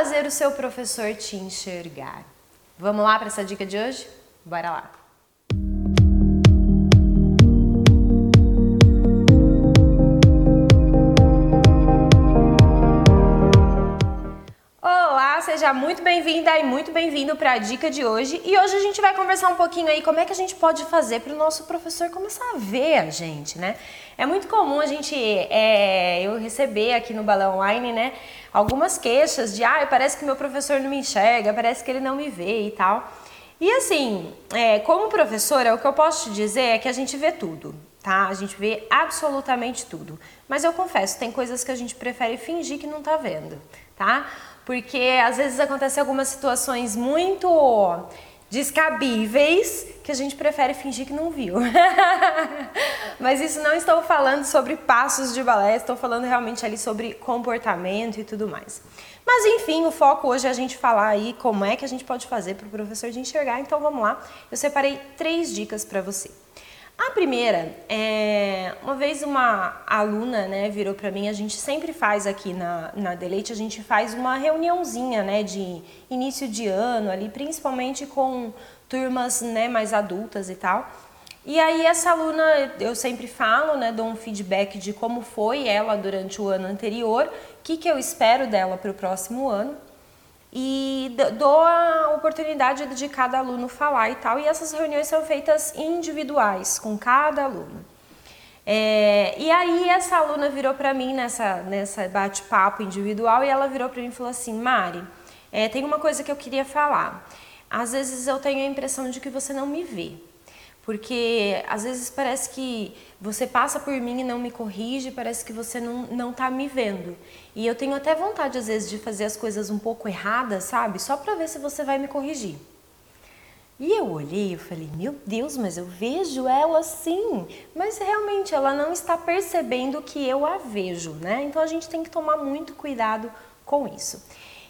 fazer o seu professor te enxergar? Vamos lá para essa dica de hoje? Bora lá! Seja muito bem-vinda e muito bem-vindo para a dica de hoje. E hoje a gente vai conversar um pouquinho aí como é que a gente pode fazer para o nosso professor começar a ver a gente, né? É muito comum a gente, é, eu receber aqui no Balão Online, né, algumas queixas de, ah, parece que meu professor não me enxerga, parece que ele não me vê e tal. E assim, é, como professora, o que eu posso te dizer é que a gente vê tudo, tá? A gente vê absolutamente tudo. Mas eu confesso, tem coisas que a gente prefere fingir que não tá vendo, tá? porque às vezes acontecem algumas situações muito descabíveis que a gente prefere fingir que não viu. Mas isso não estou falando sobre passos de balé, estou falando realmente ali sobre comportamento e tudo mais. Mas enfim, o foco hoje é a gente falar aí como é que a gente pode fazer para o professor de enxergar. Então vamos lá. Eu separei três dicas para você. A primeira, é, uma vez uma aluna né, virou para mim, a gente sempre faz aqui na, na Deleite, a gente faz uma reuniãozinha né, de início de ano ali, principalmente com turmas né, mais adultas e tal. E aí essa aluna, eu sempre falo, né, dou um feedback de como foi ela durante o ano anterior, o que, que eu espero dela para o próximo ano e dou a oportunidade de cada aluno falar e tal. E essas reuniões são feitas individuais com cada aluno. É, e aí essa aluna virou para mim nessa, nessa bate-papo individual e ela virou para mim e falou assim, Mari, é, tem uma coisa que eu queria falar. Às vezes eu tenho a impressão de que você não me vê porque às vezes parece que você passa por mim e não me corrige, parece que você não, não tá me vendo. E eu tenho até vontade às vezes de fazer as coisas um pouco erradas, sabe? Só para ver se você vai me corrigir. E eu olhei e falei, meu Deus, mas eu vejo ela sim. Mas realmente ela não está percebendo que eu a vejo, né? Então a gente tem que tomar muito cuidado com isso.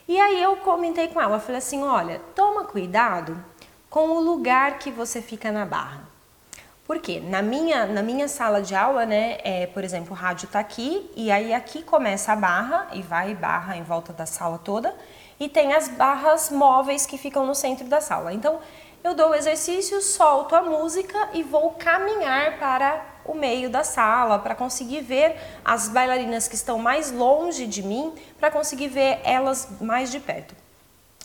E aí eu comentei com ela, falei assim, olha, toma cuidado com o lugar que você fica na barra. Porque na minha, na minha sala de aula, né, é, por exemplo, o rádio está aqui e aí aqui começa a barra e vai barra em volta da sala toda e tem as barras móveis que ficam no centro da sala. Então, eu dou o exercício, solto a música e vou caminhar para o meio da sala para conseguir ver as bailarinas que estão mais longe de mim, para conseguir ver elas mais de perto.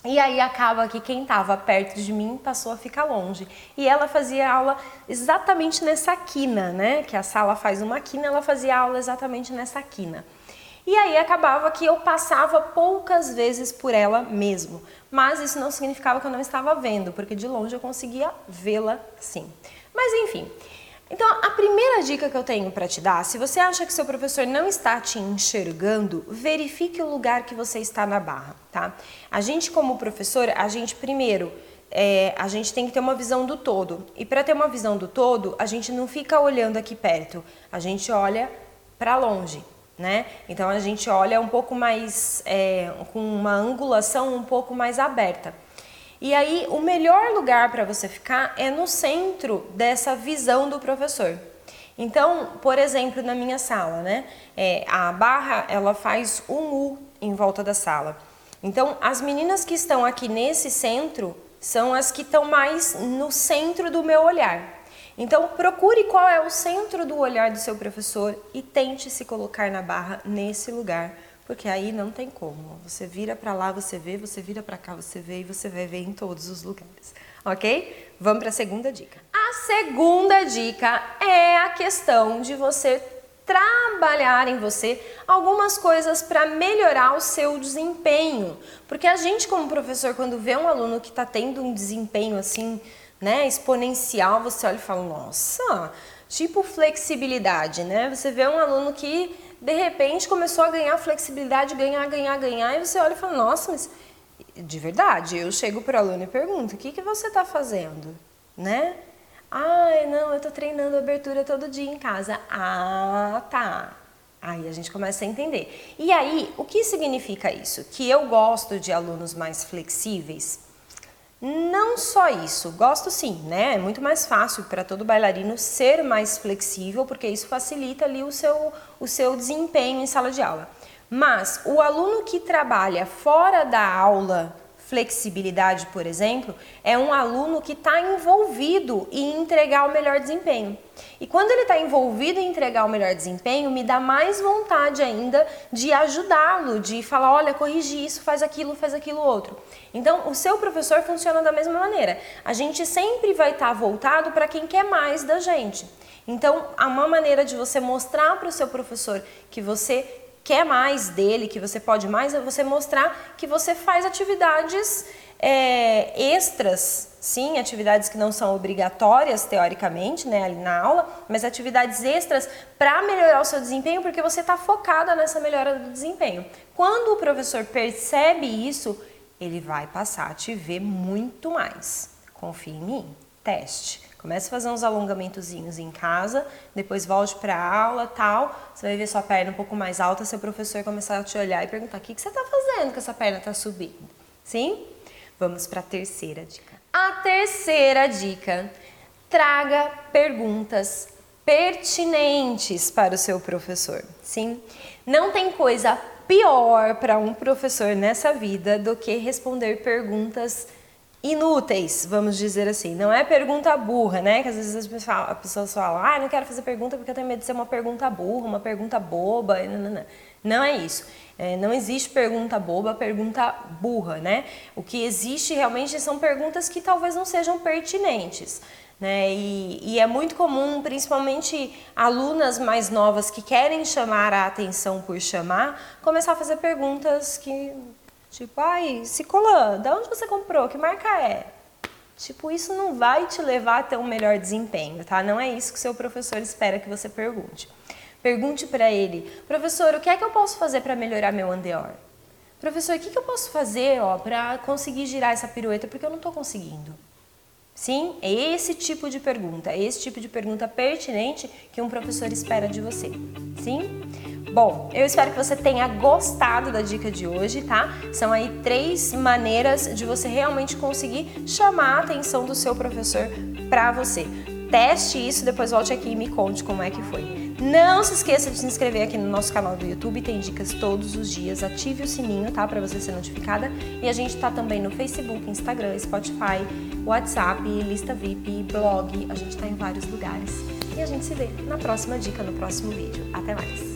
E aí acaba que quem estava perto de mim passou a ficar longe. E ela fazia aula exatamente nessa quina, né? Que a sala faz uma quina, ela fazia aula exatamente nessa quina. E aí acabava que eu passava poucas vezes por ela mesmo. Mas isso não significava que eu não estava vendo, porque de longe eu conseguia vê-la sim. Mas enfim, então, a primeira dica que eu tenho para te dar, se você acha que seu professor não está te enxergando, verifique o lugar que você está na barra, tá? A gente, como professor, a gente primeiro, é, a gente tem que ter uma visão do todo. E para ter uma visão do todo, a gente não fica olhando aqui perto, a gente olha para longe, né? Então, a gente olha um pouco mais, é, com uma angulação um pouco mais aberta. E aí, o melhor lugar para você ficar é no centro dessa visão do professor. Então, por exemplo, na minha sala, né, é, a barra ela faz um U em volta da sala. Então, as meninas que estão aqui nesse centro são as que estão mais no centro do meu olhar. Então, procure qual é o centro do olhar do seu professor e tente se colocar na barra nesse lugar porque aí não tem como. Você vira para lá, você vê, você vira para cá, você vê e você vai ver em todos os lugares. Ok? Vamos para a segunda dica. A segunda dica é a questão de você trabalhar em você algumas coisas para melhorar o seu desempenho. Porque a gente, como professor, quando vê um aluno que está tendo um desempenho assim, né, exponencial, você olha e fala: nossa, tipo flexibilidade, né? Você vê um aluno que de repente começou a ganhar flexibilidade, ganhar, ganhar, ganhar, e você olha e fala, nossa, mas de verdade, eu chego para o aluno e pergunto, o que, que você está fazendo? Né? Ai, não, eu estou treinando abertura todo dia em casa. Ah, tá. Aí a gente começa a entender. E aí, o que significa isso? Que eu gosto de alunos mais flexíveis? Não só isso, gosto sim, né? É muito mais fácil para todo bailarino ser mais flexível, porque isso facilita ali o seu, o seu desempenho em sala de aula. Mas o aluno que trabalha fora da aula flexibilidade, por exemplo, é um aluno que está envolvido em entregar o melhor desempenho. E quando ele está envolvido em entregar o melhor desempenho, me dá mais vontade ainda de ajudá-lo, de falar, olha, corrigir isso, faz aquilo, faz aquilo outro. Então, o seu professor funciona da mesma maneira. A gente sempre vai estar tá voltado para quem quer mais da gente. Então, uma maneira de você mostrar para o seu professor que você quer mais dele, que você pode mais, é você mostrar que você faz atividades é, extras, sim, atividades que não são obrigatórias teoricamente, né, ali na aula, mas atividades extras para melhorar o seu desempenho, porque você está focada nessa melhora do desempenho. Quando o professor percebe isso, ele vai passar a te ver muito mais. Confie em mim. Teste. Comece a fazer uns alongamentozinhos em casa, depois volte para a aula, tal. Você vai ver sua perna um pouco mais alta, seu professor começar a te olhar e perguntar: "O que que você está fazendo que essa perna está subindo?". Sim? Vamos para a terceira dica. A terceira dica: traga perguntas pertinentes para o seu professor. Sim? Não tem coisa pior para um professor nessa vida do que responder perguntas inúteis, vamos dizer assim. Não é pergunta burra, né? Que às vezes as pessoas falam, as ah, não quero fazer pergunta porque eu tenho medo de ser uma pergunta burra, uma pergunta boba. Não, não, não. não é isso. É, não existe pergunta boba, pergunta burra, né? O que existe realmente são perguntas que talvez não sejam pertinentes. Né? E, e, é muito comum, principalmente alunas mais novas que querem chamar a atenção por chamar, começar a fazer perguntas que Tipo, ai, Cicolã, da onde você comprou? Que marca é? Tipo, isso não vai te levar a ter um melhor desempenho, tá? Não é isso que seu professor espera que você pergunte. Pergunte para ele, professor, o que é que eu posso fazer para melhorar meu andeor? Professor, o que, que eu posso fazer para conseguir girar essa pirueta porque eu não estou conseguindo? Sim, é esse tipo de pergunta, é esse tipo de pergunta pertinente que um professor espera de você. Sim? Bom, eu espero que você tenha gostado da dica de hoje, tá? São aí três maneiras de você realmente conseguir chamar a atenção do seu professor para você. Teste isso, depois volte aqui e me conte como é que foi. Não se esqueça de se inscrever aqui no nosso canal do YouTube, tem dicas todos os dias. Ative o sininho, tá? Para você ser notificada. E a gente tá também no Facebook, Instagram, Spotify, WhatsApp, lista VIP, blog. A gente tá em vários lugares. E a gente se vê na próxima dica, no próximo vídeo. Até mais!